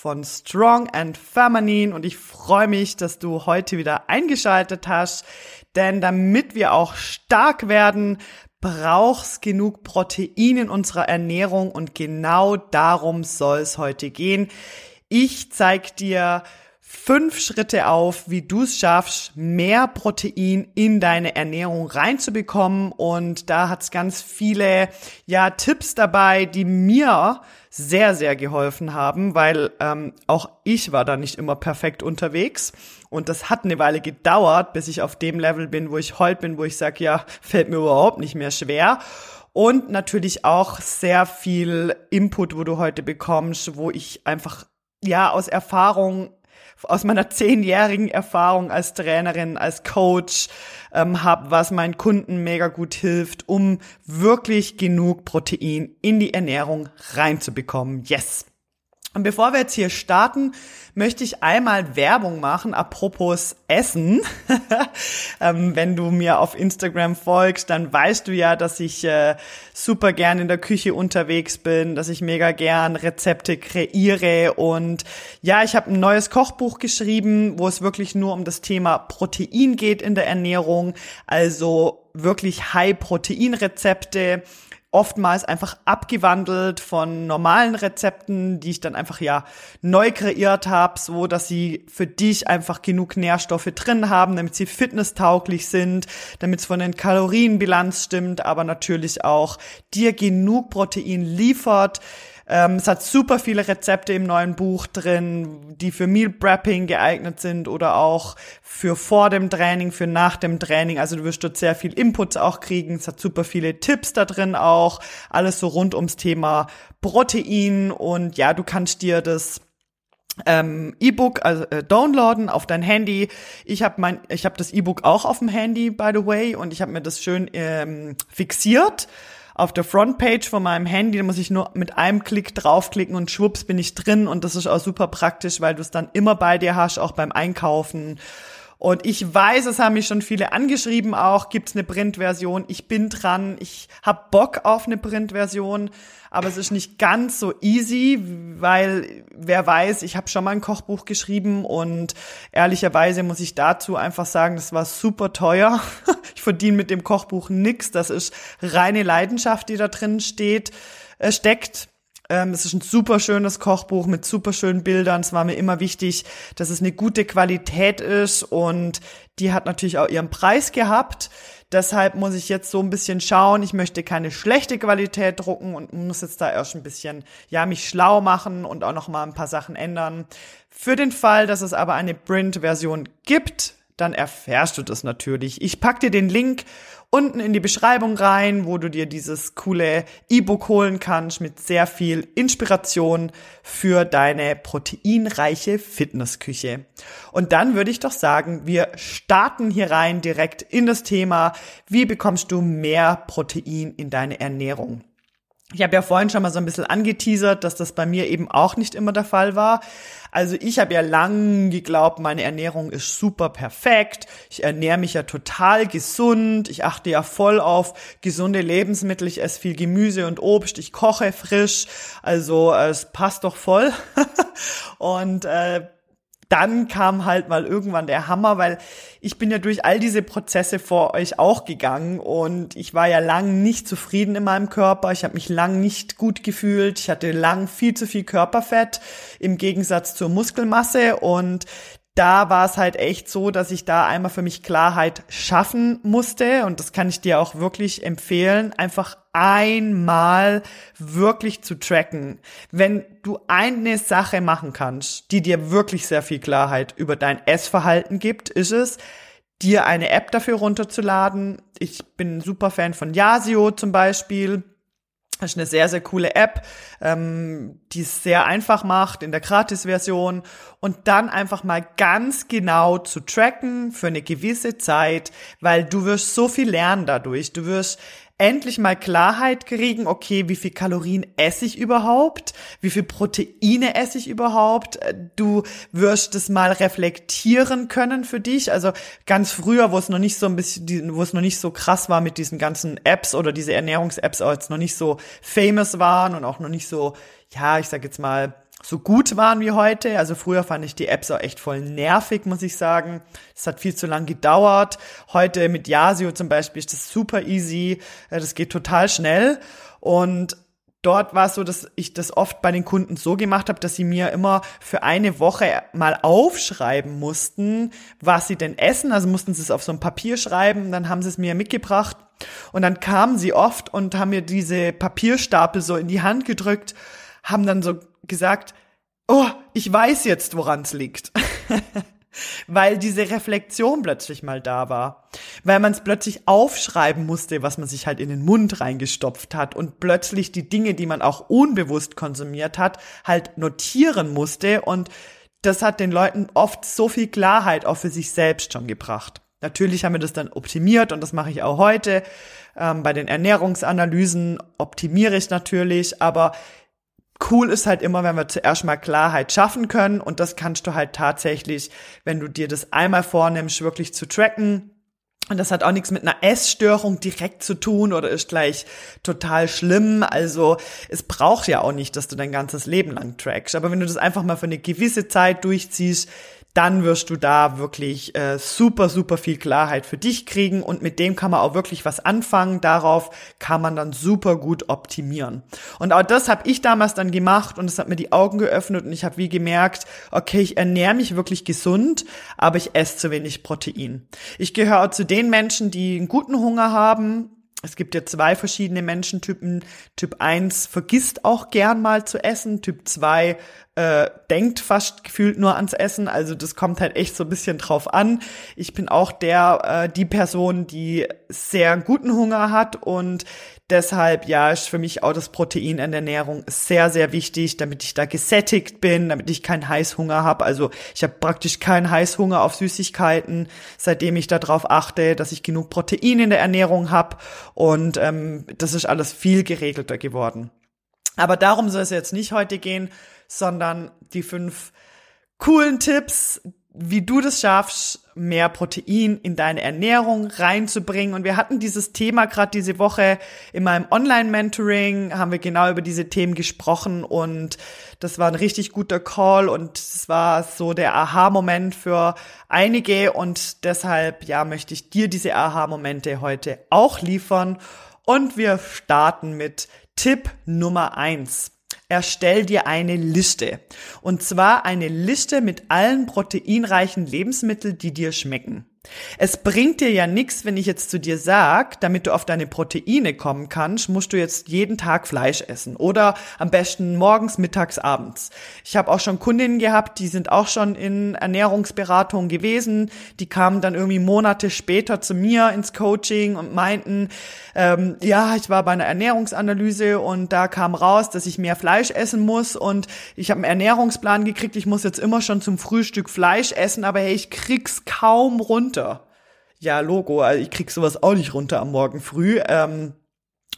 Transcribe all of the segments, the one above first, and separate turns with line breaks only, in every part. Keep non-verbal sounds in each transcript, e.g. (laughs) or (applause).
von Strong and Feminine. Und ich freue mich, dass du heute wieder eingeschaltet hast, denn damit wir auch stark werden, brauchst genug Protein in unserer Ernährung. Und genau darum soll es heute gehen. Ich zeig dir fünf Schritte auf, wie du es schaffst, mehr Protein in deine Ernährung reinzubekommen. Und da hat's ganz viele ja Tipps dabei, die mir sehr, sehr geholfen haben, weil ähm, auch ich war da nicht immer perfekt unterwegs. Und das hat eine Weile gedauert, bis ich auf dem Level bin, wo ich heute bin, wo ich sage, ja, (laughs) fällt mir überhaupt nicht mehr schwer. Und natürlich auch sehr viel Input, wo du heute bekommst, wo ich einfach ja aus Erfahrung aus meiner zehnjährigen Erfahrung als Trainerin, als Coach ähm, habe, was meinen Kunden mega gut hilft, um wirklich genug Protein in die Ernährung reinzubekommen. Yes. Und bevor wir jetzt hier starten, möchte ich einmal Werbung machen, apropos Essen. (laughs) ähm, wenn du mir auf Instagram folgst, dann weißt du ja, dass ich äh, super gern in der Küche unterwegs bin, dass ich mega gern Rezepte kreiere. Und ja, ich habe ein neues Kochbuch geschrieben, wo es wirklich nur um das Thema Protein geht in der Ernährung, also wirklich High-Protein-Rezepte oftmals einfach abgewandelt von normalen Rezepten, die ich dann einfach ja neu kreiert habe, so dass sie für dich einfach genug Nährstoffe drin haben, damit sie fitnesstauglich sind, damit es von den Kalorienbilanz stimmt, aber natürlich auch dir genug Protein liefert, ähm, es hat super viele Rezepte im neuen Buch drin, die für Meal Prepping geeignet sind oder auch für vor dem Training, für nach dem Training. Also du wirst dort sehr viel Inputs auch kriegen. Es hat super viele Tipps da drin auch. Alles so rund ums Thema Protein und ja, du kannst dir das ähm, E-Book also äh, downloaden auf dein Handy. Ich habe mein ich habe das E-Book auch auf dem Handy by the way und ich habe mir das schön ähm, fixiert auf der Frontpage von meinem Handy, da muss ich nur mit einem Klick draufklicken und schwupps bin ich drin und das ist auch super praktisch, weil du es dann immer bei dir hast, auch beim Einkaufen. Und ich weiß, es haben mich schon viele angeschrieben auch, gibt's eine Printversion. Ich bin dran, ich hab Bock auf eine Printversion aber es ist nicht ganz so easy, weil wer weiß, ich habe schon mal ein Kochbuch geschrieben und ehrlicherweise muss ich dazu einfach sagen, das war super teuer. (laughs) Ich verdiene mit dem Kochbuch nix. Das ist reine Leidenschaft, die da drin steht, äh, steckt. Ähm, es ist ein super schönes Kochbuch mit super schönen Bildern. Es war mir immer wichtig, dass es eine gute Qualität ist und die hat natürlich auch ihren Preis gehabt. Deshalb muss ich jetzt so ein bisschen schauen. Ich möchte keine schlechte Qualität drucken und muss jetzt da erst ein bisschen, ja, mich schlau machen und auch noch mal ein paar Sachen ändern. Für den Fall, dass es aber eine Print-Version gibt, dann erfährst du das natürlich. Ich pack dir den Link unten in die Beschreibung rein, wo du dir dieses coole E-Book holen kannst mit sehr viel Inspiration für deine proteinreiche Fitnessküche. Und dann würde ich doch sagen, wir starten hier rein direkt in das Thema, wie bekommst du mehr Protein in deine Ernährung? Ich habe ja vorhin schon mal so ein bisschen angeteasert, dass das bei mir eben auch nicht immer der Fall war. Also ich habe ja lang geglaubt, meine Ernährung ist super perfekt. Ich ernähre mich ja total gesund. Ich achte ja voll auf gesunde Lebensmittel. Ich esse viel Gemüse und Obst. Ich koche frisch. Also äh, es passt doch voll. (laughs) und äh, dann kam halt mal irgendwann der Hammer, weil ich bin ja durch all diese Prozesse vor euch auch gegangen und ich war ja lang nicht zufrieden in meinem Körper. Ich habe mich lang nicht gut gefühlt. Ich hatte lang viel zu viel Körperfett im Gegensatz zur Muskelmasse und da war es halt echt so, dass ich da einmal für mich Klarheit schaffen musste und das kann ich dir auch wirklich empfehlen, einfach einmal wirklich zu tracken. Wenn du eine Sache machen kannst, die dir wirklich sehr viel Klarheit über dein Essverhalten gibt, ist es, dir eine App dafür runterzuladen. Ich bin ein super Fan von Yasio zum Beispiel. Das ist eine sehr, sehr coole App, ähm, die es sehr einfach macht in der Gratis-Version und dann einfach mal ganz genau zu tracken für eine gewisse Zeit, weil du wirst so viel lernen dadurch. Du wirst endlich mal Klarheit kriegen, okay, wie viel Kalorien esse ich überhaupt? Wie viel Proteine esse ich überhaupt? Du wirst es mal reflektieren können für dich. Also ganz früher, wo es noch nicht so ein bisschen, wo es noch nicht so krass war mit diesen ganzen Apps oder diese Ernährungs-Apps jetzt noch nicht so famous waren und auch noch nicht so, ja, ich sag jetzt mal, so gut waren wie heute. Also früher fand ich die Apps auch echt voll nervig, muss ich sagen. Es hat viel zu lang gedauert. Heute mit Yasio zum Beispiel ist das super easy. Das geht total schnell. Und dort war es so, dass ich das oft bei den Kunden so gemacht habe, dass sie mir immer für eine Woche mal aufschreiben mussten, was sie denn essen. Also mussten sie es auf so ein Papier schreiben, dann haben sie es mir mitgebracht und dann kamen sie oft und haben mir diese Papierstapel so in die Hand gedrückt, haben dann so gesagt, oh, ich weiß jetzt, woran es liegt. (laughs) weil diese Reflexion plötzlich mal da war, weil man es plötzlich aufschreiben musste, was man sich halt in den Mund reingestopft hat und plötzlich die Dinge, die man auch unbewusst konsumiert hat, halt notieren musste und das hat den Leuten oft so viel Klarheit auch für sich selbst schon gebracht. Natürlich haben wir das dann optimiert und das mache ich auch heute. Ähm, bei den Ernährungsanalysen optimiere ich natürlich, aber cool ist halt immer, wenn wir zuerst mal Klarheit schaffen können und das kannst du halt tatsächlich, wenn du dir das einmal vornimmst, wirklich zu tracken. Und das hat auch nichts mit einer Essstörung direkt zu tun oder ist gleich total schlimm. Also es braucht ja auch nicht, dass du dein ganzes Leben lang trackst. Aber wenn du das einfach mal für eine gewisse Zeit durchziehst, dann wirst du da wirklich äh, super, super viel Klarheit für dich kriegen und mit dem kann man auch wirklich was anfangen. Darauf kann man dann super gut optimieren. Und auch das habe ich damals dann gemacht und es hat mir die Augen geöffnet und ich habe wie gemerkt, okay, ich ernähre mich wirklich gesund, aber ich esse zu wenig Protein. Ich gehöre auch zu den Menschen, die einen guten Hunger haben, es gibt ja zwei verschiedene Menschentypen. Typ 1 vergisst auch gern mal zu essen. Typ 2 äh, denkt fast gefühlt nur ans Essen. Also das kommt halt echt so ein bisschen drauf an. Ich bin auch der, äh, die Person, die sehr guten Hunger hat und deshalb, ja, ist für mich auch das Protein in der Ernährung sehr, sehr wichtig, damit ich da gesättigt bin, damit ich keinen Heißhunger habe. Also ich habe praktisch keinen Heißhunger auf Süßigkeiten, seitdem ich darauf achte, dass ich genug Protein in der Ernährung habe. Und ähm, das ist alles viel geregelter geworden. Aber darum soll es jetzt nicht heute gehen, sondern die fünf coolen Tipps, wie du das schaffst, mehr Protein in deine Ernährung reinzubringen. Und wir hatten dieses Thema gerade diese Woche in meinem Online-Mentoring, haben wir genau über diese Themen gesprochen und das war ein richtig guter Call und es war so der Aha-Moment für einige und deshalb, ja, möchte ich dir diese Aha-Momente heute auch liefern. Und wir starten mit Tipp Nummer eins erstell dir eine Liste. Und zwar eine Liste mit allen proteinreichen Lebensmitteln, die dir schmecken. Es bringt dir ja nichts, wenn ich jetzt zu dir sag, damit du auf deine Proteine kommen kannst, musst du jetzt jeden Tag Fleisch essen oder am besten morgens, mittags, abends. Ich habe auch schon Kundinnen gehabt, die sind auch schon in Ernährungsberatung gewesen, die kamen dann irgendwie Monate später zu mir ins Coaching und meinten, ähm, ja, ich war bei einer Ernährungsanalyse und da kam raus, dass ich mehr Fleisch essen muss und ich habe einen Ernährungsplan gekriegt, ich muss jetzt immer schon zum Frühstück Fleisch essen, aber hey, ich krieg's kaum runter runter. Ja, Logo, also ich krieg sowas auch nicht runter am Morgen früh. Ähm,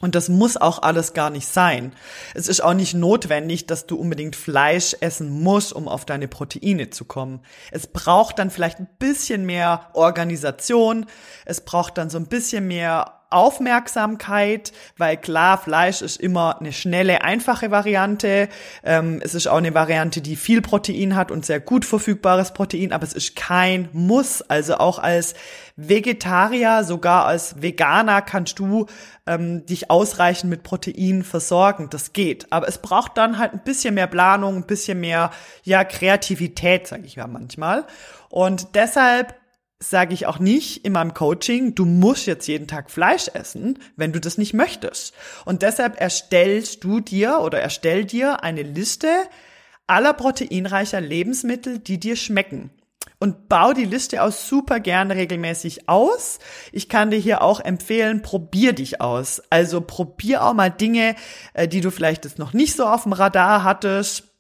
und das muss auch alles gar nicht sein. Es ist auch nicht notwendig, dass du unbedingt Fleisch essen musst, um auf deine Proteine zu kommen. Es braucht dann vielleicht ein bisschen mehr Organisation. Es braucht dann so ein bisschen mehr Aufmerksamkeit, weil klar, Fleisch ist immer eine schnelle, einfache Variante. Ähm, es ist auch eine Variante, die viel Protein hat und sehr gut verfügbares Protein, aber es ist kein Muss. Also auch als Vegetarier, sogar als Veganer kannst du ähm, dich ausreichend mit Protein versorgen. Das geht. Aber es braucht dann halt ein bisschen mehr Planung, ein bisschen mehr ja Kreativität, sage ich ja manchmal. Und deshalb sage ich auch nicht in meinem Coaching, du musst jetzt jeden Tag Fleisch essen, wenn du das nicht möchtest. Und deshalb erstellst du dir oder erstell dir eine Liste aller proteinreicher Lebensmittel, die dir schmecken. und bau die Liste aus super gern regelmäßig aus. Ich kann dir hier auch empfehlen, probier dich aus. Also probier auch mal Dinge, äh, die du vielleicht jetzt noch nicht so auf dem Radar hattest.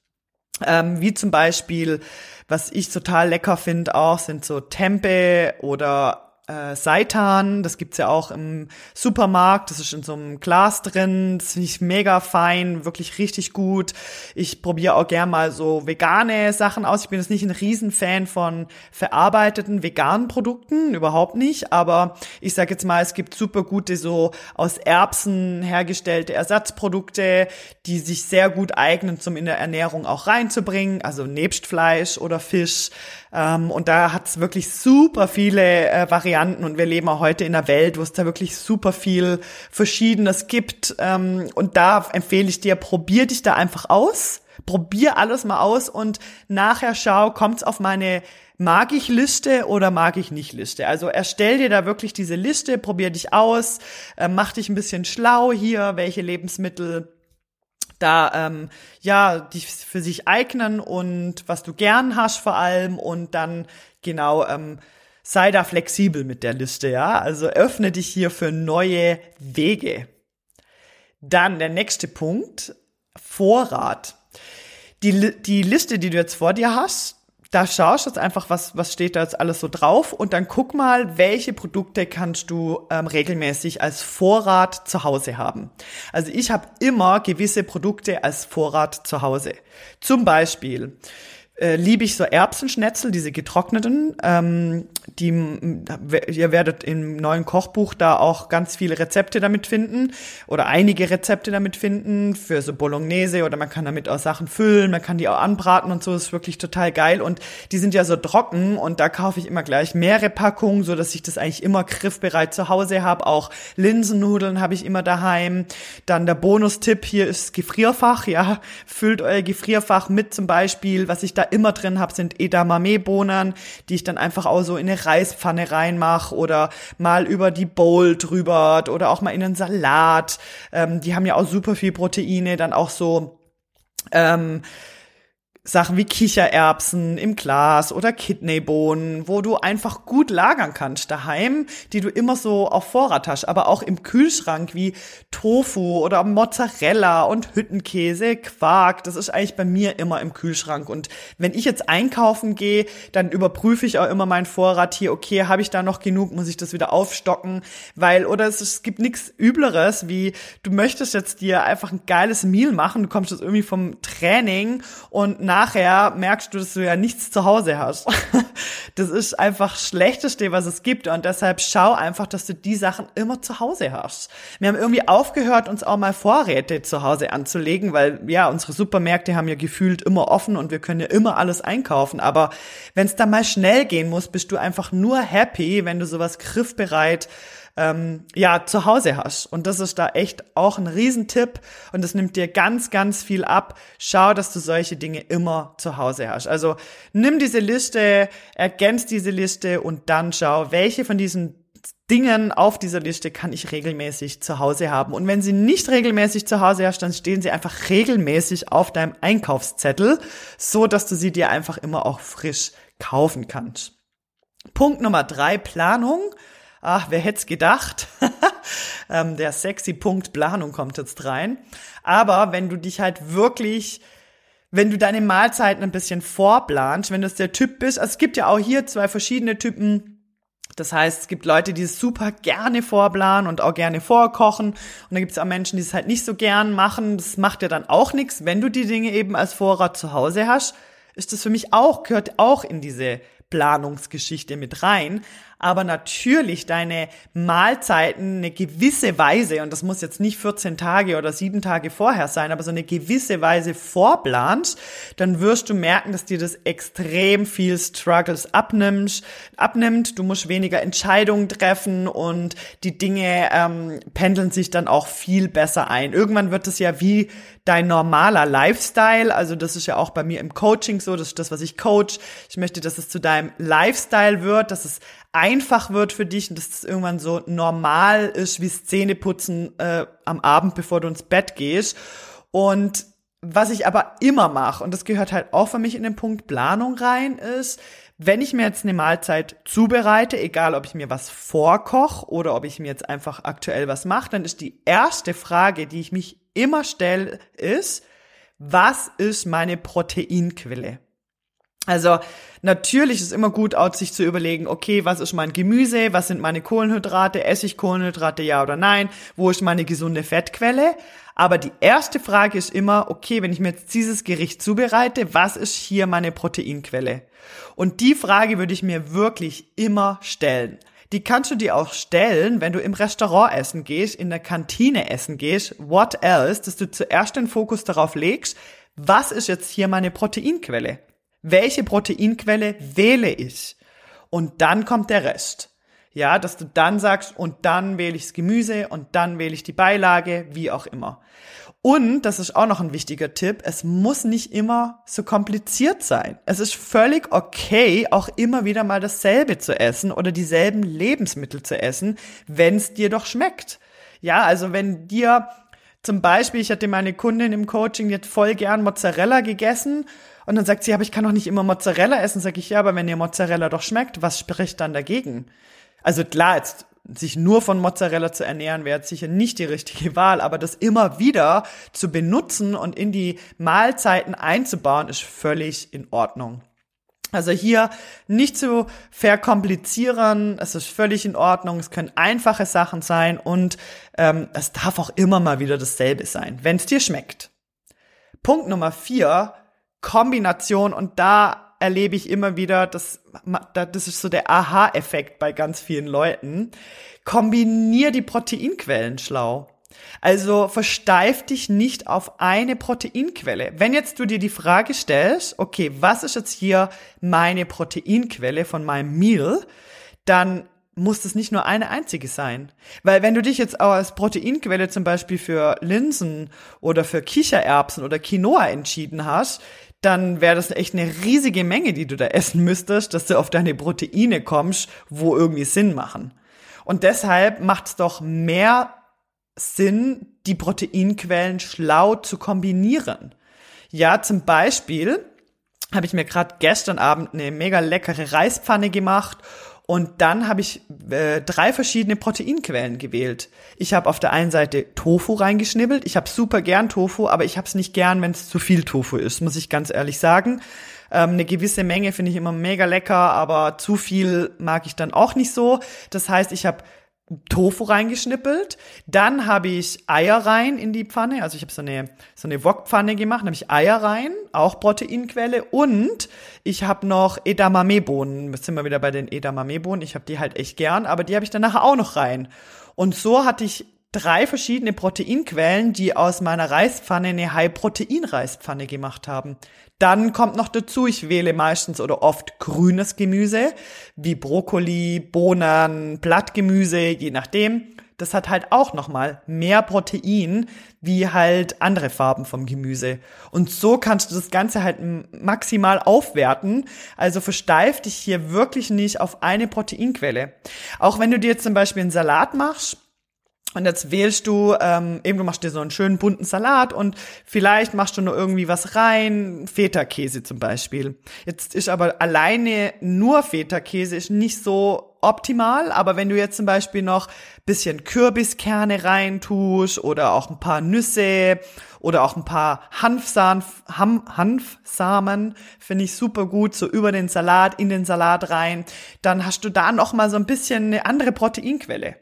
Ähm, wie zum Beispiel, was ich total lecker finde auch, sind so Tempe oder äh, Seitan, das gibt's ja auch im Supermarkt, das ist in so einem Glas drin, das finde ich mega fein, wirklich richtig gut. Ich probiere auch gern mal so vegane Sachen aus. Ich bin jetzt nicht ein Riesenfan von verarbeiteten veganen Produkten, überhaupt nicht, aber ich sage jetzt mal, es gibt super gute so aus Erbsen hergestellte Ersatzprodukte, die sich sehr gut eignen, zum in der Ernährung auch reinzubringen, also nebst Fleisch oder Fisch. Ähm, und da hat's wirklich super viele äh, Varianten und wir leben auch heute in einer Welt, wo es da wirklich super viel Verschiedenes gibt. Ähm, und da empfehle ich dir, probier dich da einfach aus. Probier alles mal aus und nachher schau, kommt's auf meine mag ich Liste oder mag ich nicht Liste. Also erstell dir da wirklich diese Liste, probier dich aus, äh, mach dich ein bisschen schlau hier, welche Lebensmittel da ähm, ja die für sich eignen und was du gern hast vor allem und dann genau ähm, sei da flexibel mit der Liste, ja. Also öffne dich hier für neue Wege. Dann der nächste Punkt, Vorrat. Die, die Liste, die du jetzt vor dir hast, da schaust du jetzt einfach, was, was steht da jetzt alles so drauf und dann guck mal, welche Produkte kannst du ähm, regelmäßig als Vorrat zu Hause haben. Also ich habe immer gewisse Produkte als Vorrat zu Hause. Zum Beispiel äh, liebe ich so Erbsenschnetzel, diese getrockneten. Ähm, die, ihr werdet im neuen Kochbuch da auch ganz viele Rezepte damit finden oder einige Rezepte damit finden für so Bolognese oder man kann damit auch Sachen füllen, man kann die auch anbraten und so, ist wirklich total geil und die sind ja so trocken und da kaufe ich immer gleich mehrere Packungen, so dass ich das eigentlich immer griffbereit zu Hause habe. Auch Linsennudeln habe ich immer daheim. Dann der Bonustipp hier ist Gefrierfach, ja, füllt euer Gefrierfach mit zum Beispiel, was ich da immer drin habe, sind Edamame-Bohnen, die ich dann einfach auch so in eine Reispfanne reinmache oder mal über die Bowl drüber oder auch mal in einen Salat. Ähm, die haben ja auch super viel Proteine, dann auch so ähm, Sachen wie Kichererbsen im Glas oder Kidneybohnen, wo du einfach gut lagern kannst daheim, die du immer so auf Vorrat hast, aber auch im Kühlschrank wie Tofu oder Mozzarella und Hüttenkäse, Quark, das ist eigentlich bei mir immer im Kühlschrank. Und wenn ich jetzt einkaufen gehe, dann überprüfe ich auch immer meinen Vorrat hier, okay, habe ich da noch genug, muss ich das wieder aufstocken, weil oder es, es gibt nichts übleres, wie du möchtest jetzt dir einfach ein geiles Meal machen, du kommst jetzt irgendwie vom Training und nachher merkst du, dass du ja nichts zu Hause hast. (laughs) Das ist einfach schlechteste, was es gibt. Und deshalb schau einfach, dass du die Sachen immer zu Hause hast. Wir haben irgendwie aufgehört, uns auch mal Vorräte zu Hause anzulegen, weil ja, unsere Supermärkte haben ja gefühlt immer offen und wir können ja immer alles einkaufen. Aber wenn es dann mal schnell gehen muss, bist du einfach nur happy, wenn du sowas griffbereit ähm, ja zu Hause hast. Und das ist da echt auch ein Riesentipp und das nimmt dir ganz, ganz viel ab. Schau, dass du solche Dinge immer zu Hause hast. Also nimm diese Liste, ergänz diese Liste und dann schau, welche von diesen Dingen auf dieser Liste kann ich regelmäßig zu Hause haben. Und wenn sie nicht regelmäßig zu Hause hast, dann stehen sie einfach regelmäßig auf deinem Einkaufszettel, so dass du sie dir einfach immer auch frisch kaufen kannst. Punkt Nummer drei, Planung ach, wer hätte gedacht? (laughs) ähm, der sexy Punkt Planung kommt jetzt rein. Aber wenn du dich halt wirklich wenn du deine Mahlzeiten ein bisschen vorplanst, wenn du der Typ bist, also es gibt ja auch hier zwei verschiedene Typen. Das heißt, es gibt Leute, die es super gerne vorplanen und auch gerne vorkochen. Und dann gibt es auch Menschen, die es halt nicht so gern machen. Das macht ja dann auch nichts. Wenn du die Dinge eben als Vorrat zu Hause hast, ist das für mich auch, gehört auch in diese Planungsgeschichte mit rein aber natürlich deine Mahlzeiten eine gewisse Weise, und das muss jetzt nicht 14 Tage oder 7 Tage vorher sein, aber so eine gewisse Weise vorplanst, dann wirst du merken, dass dir das extrem viel Struggles abnimmt. abnimmt. Du musst weniger Entscheidungen treffen und die Dinge ähm, pendeln sich dann auch viel besser ein. Irgendwann wird es ja wie dein normaler Lifestyle. Also das ist ja auch bei mir im Coaching so, das ist das, was ich coach. Ich möchte, dass es zu deinem Lifestyle wird, dass es einfach wird für dich und dass es irgendwann so normal ist wie Zähneputzen äh, am Abend, bevor du ins Bett gehst. Und was ich aber immer mache, und das gehört halt auch für mich in den Punkt Planung rein, ist, wenn ich mir jetzt eine Mahlzeit zubereite, egal ob ich mir was vorkoche oder ob ich mir jetzt einfach aktuell was mache, dann ist die erste Frage, die ich mich immer stelle, ist, was ist meine Proteinquelle? Also natürlich ist es immer gut, auch sich zu überlegen, okay, was ist mein Gemüse, was sind meine Kohlenhydrate, esse ich Kohlenhydrate, ja oder nein, wo ist meine gesunde Fettquelle? Aber die erste Frage ist immer, okay, wenn ich mir jetzt dieses Gericht zubereite, was ist hier meine Proteinquelle? Und die Frage würde ich mir wirklich immer stellen. Die kannst du dir auch stellen, wenn du im Restaurant essen gehst, in der Kantine essen gehst, what else, dass du zuerst den Fokus darauf legst, was ist jetzt hier meine Proteinquelle? Welche Proteinquelle wähle ich? Und dann kommt der Rest. Ja, dass du dann sagst, und dann wähle ich das Gemüse und dann wähle ich die Beilage, wie auch immer. Und, das ist auch noch ein wichtiger Tipp, es muss nicht immer so kompliziert sein. Es ist völlig okay, auch immer wieder mal dasselbe zu essen oder dieselben Lebensmittel zu essen, wenn es dir doch schmeckt. Ja, also wenn dir zum Beispiel, ich hatte meine Kundin im Coaching, hat voll gern Mozzarella gegessen und dann sagt sie, aber ich kann doch nicht immer Mozzarella essen. Sag ich, ja, aber wenn dir Mozzarella doch schmeckt, was spricht dann dagegen? Also klar, jetzt sich nur von Mozzarella zu ernähren, wäre sicher nicht die richtige (laughs) Wahl, aber das immer wieder zu benutzen und in die Mahlzeiten einzubauen, ist völlig in Ordnung. Also hier nicht zu verkomplizieren, es ist völlig in Ordnung, es können einfache Sachen sein und ähm, es darf auch immer mal wieder dasselbe sein, wenn es dir schmeckt. Punkt Nummer vier, Kombination und da erlebe ich immer wieder, das, das ist so der Aha-Effekt bei ganz vielen Leuten. Kombinier die Proteinquellen schlau. Also versteif dich nicht auf eine Proteinquelle. Wenn jetzt du dir die Frage stellst, okay, was ist jetzt hier meine Proteinquelle von meinem Meal, dann muss das nicht nur eine einzige sein. Weil wenn du dich jetzt auch als Proteinquelle zum Beispiel für Linsen oder für Kichererbsen oder Quinoa entschieden hast, dann wäre das echt eine riesige Menge, die du da essen müsstest, dass du auf deine Proteine kommst, wo irgendwie Sinn machen. Und deshalb macht es doch mehr Sinn, die Proteinquellen schlau zu kombinieren. Ja, zum Beispiel habe ich mir gerade gestern Abend eine mega leckere Reispfanne gemacht und dann habe ich äh, drei verschiedene Proteinquellen gewählt. Ich habe auf der einen Seite Tofu reingeschnibbelt. Ich habe super gern Tofu, aber ich habe es nicht gern, wenn es zu viel Tofu ist, muss ich ganz ehrlich sagen. Ähm, eine gewisse Menge finde ich immer mega lecker, aber zu viel mag ich dann auch nicht so. Das heißt, ich habe Tofu reingeschnippelt. Dann habe ich Eier rein in die Pfanne. Also ich habe so eine, so eine Wokpfanne gemacht. Habe ich Eier rein, auch Proteinquelle. Und ich habe noch Edamame-Bohnen. Jetzt sind wir wieder bei den Edamame-Bohnen. Ich habe die halt echt gern, aber die habe ich dann nachher auch noch rein. Und so hatte ich drei verschiedene Proteinquellen, die aus meiner Reispfanne eine High-Protein-Reispfanne gemacht haben. Dann kommt noch dazu, ich wähle meistens oder oft grünes Gemüse, wie Brokkoli, Bohnen, Blattgemüse, je nachdem. Das hat halt auch nochmal mehr Protein wie halt andere Farben vom Gemüse. Und so kannst du das Ganze halt maximal aufwerten. Also versteif dich hier wirklich nicht auf eine Proteinquelle. Auch wenn du dir zum Beispiel einen Salat machst, und jetzt wählst du, ähm, eben du machst dir so einen schönen bunten Salat und vielleicht machst du nur irgendwie was rein, Feta-Käse zum Beispiel. Jetzt ist aber alleine nur Feta-Käse ist nicht so optimal, aber wenn du jetzt zum Beispiel noch bisschen Kürbiskerne reintust oder auch ein paar Nüsse oder auch ein paar Hanfsamen, Hanfsamen finde ich super gut, so über den Salat, in den Salat rein, dann hast du da noch mal so ein bisschen eine andere Proteinquelle.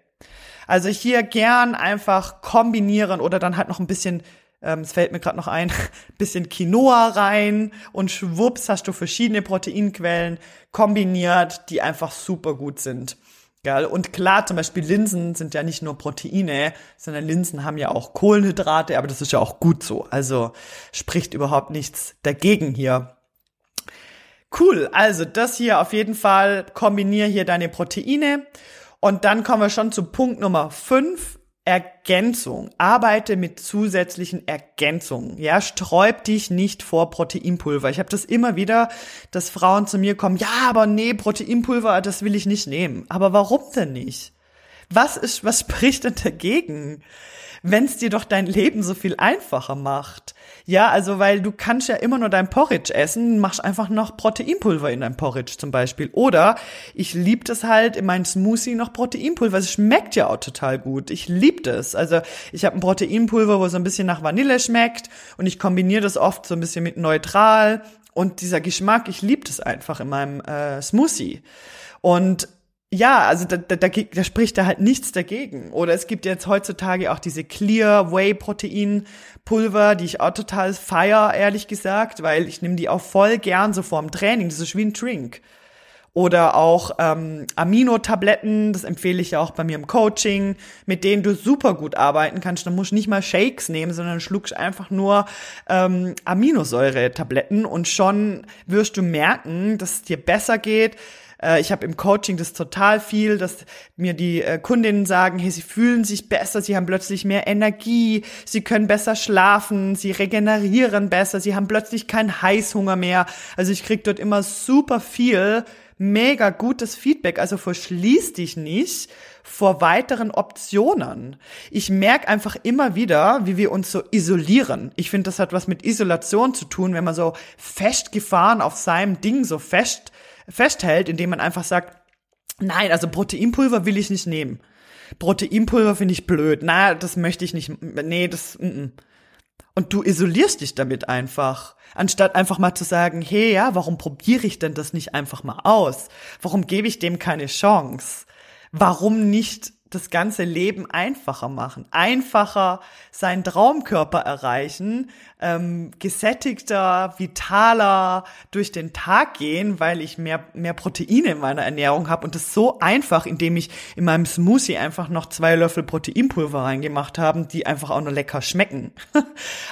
Also hier gern einfach kombinieren oder dann halt noch ein bisschen, ähm, es fällt mir gerade noch ein, (laughs) bisschen Quinoa rein und schwupps hast du verschiedene Proteinquellen kombiniert, die einfach super gut sind. Geil. Und klar, zum Beispiel Linsen sind ja nicht nur Proteine, sondern Linsen haben ja auch Kohlenhydrate, aber das ist ja auch gut so. Also spricht überhaupt nichts dagegen hier. Cool, also das hier auf jeden Fall, kombinier hier deine Proteine und dann kommen wir schon zu Punkt Nummer fünf. Ergänzung. Arbeite mit zusätzlichen Ergänzungen. Ja, sträub dich nicht vor Proteinpulver. Ich habe das immer wieder, dass Frauen zu mir kommen, ja, aber nee, Proteinpulver, das will ich nicht nehmen. Aber warum denn nicht? Was ist, was spricht denn dagegen? wenn es dir doch dein Leben so viel einfacher macht. Ja, also weil du kannst ja immer nur dein Porridge essen, machst einfach noch Proteinpulver in dein Porridge zum Beispiel. Oder ich lieb das halt in meinem Smoothie noch Proteinpulver. Es schmeckt ja auch total gut. Ich lieb das. Also ich habe ein Proteinpulver, wo so ein bisschen nach Vanille schmeckt und ich kombiniere das oft so ein bisschen mit neutral. Und dieser Geschmack, ich lieb das einfach in meinem äh, Smoothie. Und ja, also da, da, da, da spricht da halt nichts dagegen. Oder es gibt jetzt heutzutage auch diese Clear Whey Protein Pulver, die ich auch total feier, ehrlich gesagt, weil ich nehme die auch voll gern so vorm Training. Das ist wie ein Drink. Oder auch ähm, Amino-Tabletten, das empfehle ich ja auch bei mir im Coaching, mit denen du super gut arbeiten kannst. Da musst du nicht mal Shakes nehmen, sondern schluckst einfach nur ähm, Aminosäure-Tabletten und schon wirst du merken, dass es dir besser geht, äh, ich habe im Coaching das total viel, dass mir die äh, Kundinnen sagen, hey, sie fühlen sich besser, sie haben plötzlich mehr Energie, sie können besser schlafen, sie regenerieren besser, sie haben plötzlich keinen Heißhunger mehr. Also ich krieg dort immer super viel mega gutes Feedback. Also verschließ dich nicht vor weiteren Optionen. Ich merke einfach immer wieder, wie wir uns so isolieren. Ich finde, das hat was mit Isolation zu tun, wenn man so festgefahren auf seinem Ding so fest festhält, indem man einfach sagt, nein, also Proteinpulver will ich nicht nehmen. Proteinpulver finde ich blöd. Na, das möchte ich nicht. Nee, das. Mm -mm. Und du isolierst dich damit einfach, anstatt einfach mal zu sagen, hey, ja, warum probiere ich denn das nicht einfach mal aus? Warum gebe ich dem keine Chance? Warum nicht das ganze Leben einfacher machen, einfacher seinen Traumkörper erreichen, ähm, gesättigter, vitaler durch den Tag gehen, weil ich mehr mehr Proteine in meiner Ernährung habe und das so einfach, indem ich in meinem Smoothie einfach noch zwei Löffel Proteinpulver reingemacht habe, die einfach auch nur lecker schmecken. (laughs)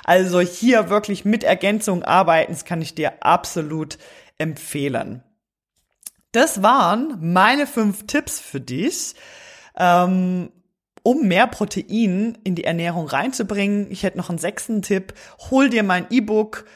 also hier wirklich mit Ergänzung arbeiten, das kann ich dir absolut empfehlen. Das waren meine fünf Tipps für dich ähm, um mehr Protein in die Ernährung reinzubringen. Ich hätte noch einen sechsten Tipp. Hol dir mein E-Book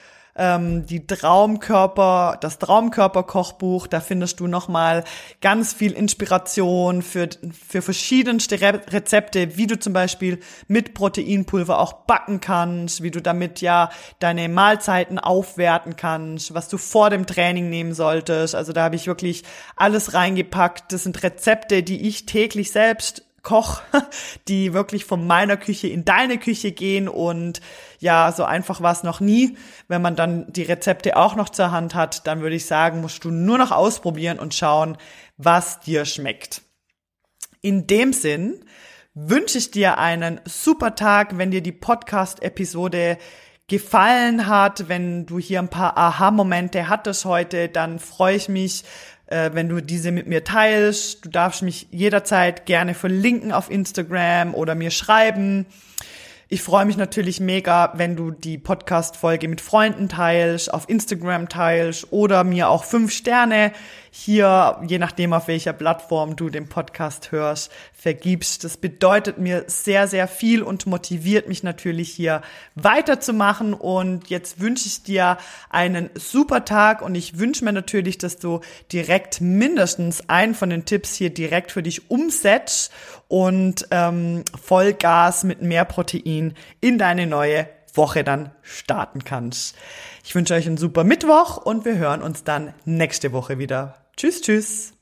ähm, die Traumkörper, das Traumkörper-Kochbuch. Da findest du nochmal ganz viel Inspiration für, für verschiedenste Re Rezepte, wie du zum Beispiel mit Proteinpulver auch backen kannst, wie du damit ja deine Mahlzeiten aufwerten kannst, was du vor dem Training nehmen solltest. Also da habe ich wirklich alles reingepackt. Das sind Rezepte, die ich täglich selbst Koch, (laughs) die wirklich von meiner Küche in deine Küche gehen und ja, so einfach war es noch nie. Wenn man dann die Rezepte auch noch zur Hand hat, dann würde ich sagen, musst du nur noch ausprobieren und schauen, was dir schmeckt. In dem Sinn wünsche ich dir einen super Tag, wenn dir die Podcast-Episode gefallen hat, wenn du hier ein paar Aha-Momente hattest heute, dann freue ich mich, wenn du diese mit mir teilst. Du darfst mich jederzeit gerne verlinken auf Instagram oder mir schreiben. Ich freue mich natürlich mega, wenn du die Podcast-Folge mit Freunden teilst, auf Instagram teilst oder mir auch fünf Sterne hier, je nachdem auf welcher Plattform du den Podcast hörst, vergibst. Das bedeutet mir sehr, sehr viel und motiviert mich natürlich hier weiterzumachen. Und jetzt wünsche ich dir einen super Tag und ich wünsche mir natürlich, dass du direkt mindestens einen von den Tipps hier direkt für dich umsetzt und ähm, Vollgas mit mehr Protein in deine neue Woche dann starten kannst. Ich wünsche euch einen super Mittwoch und wir hören uns dann nächste Woche wieder. Tschüss, tschüss.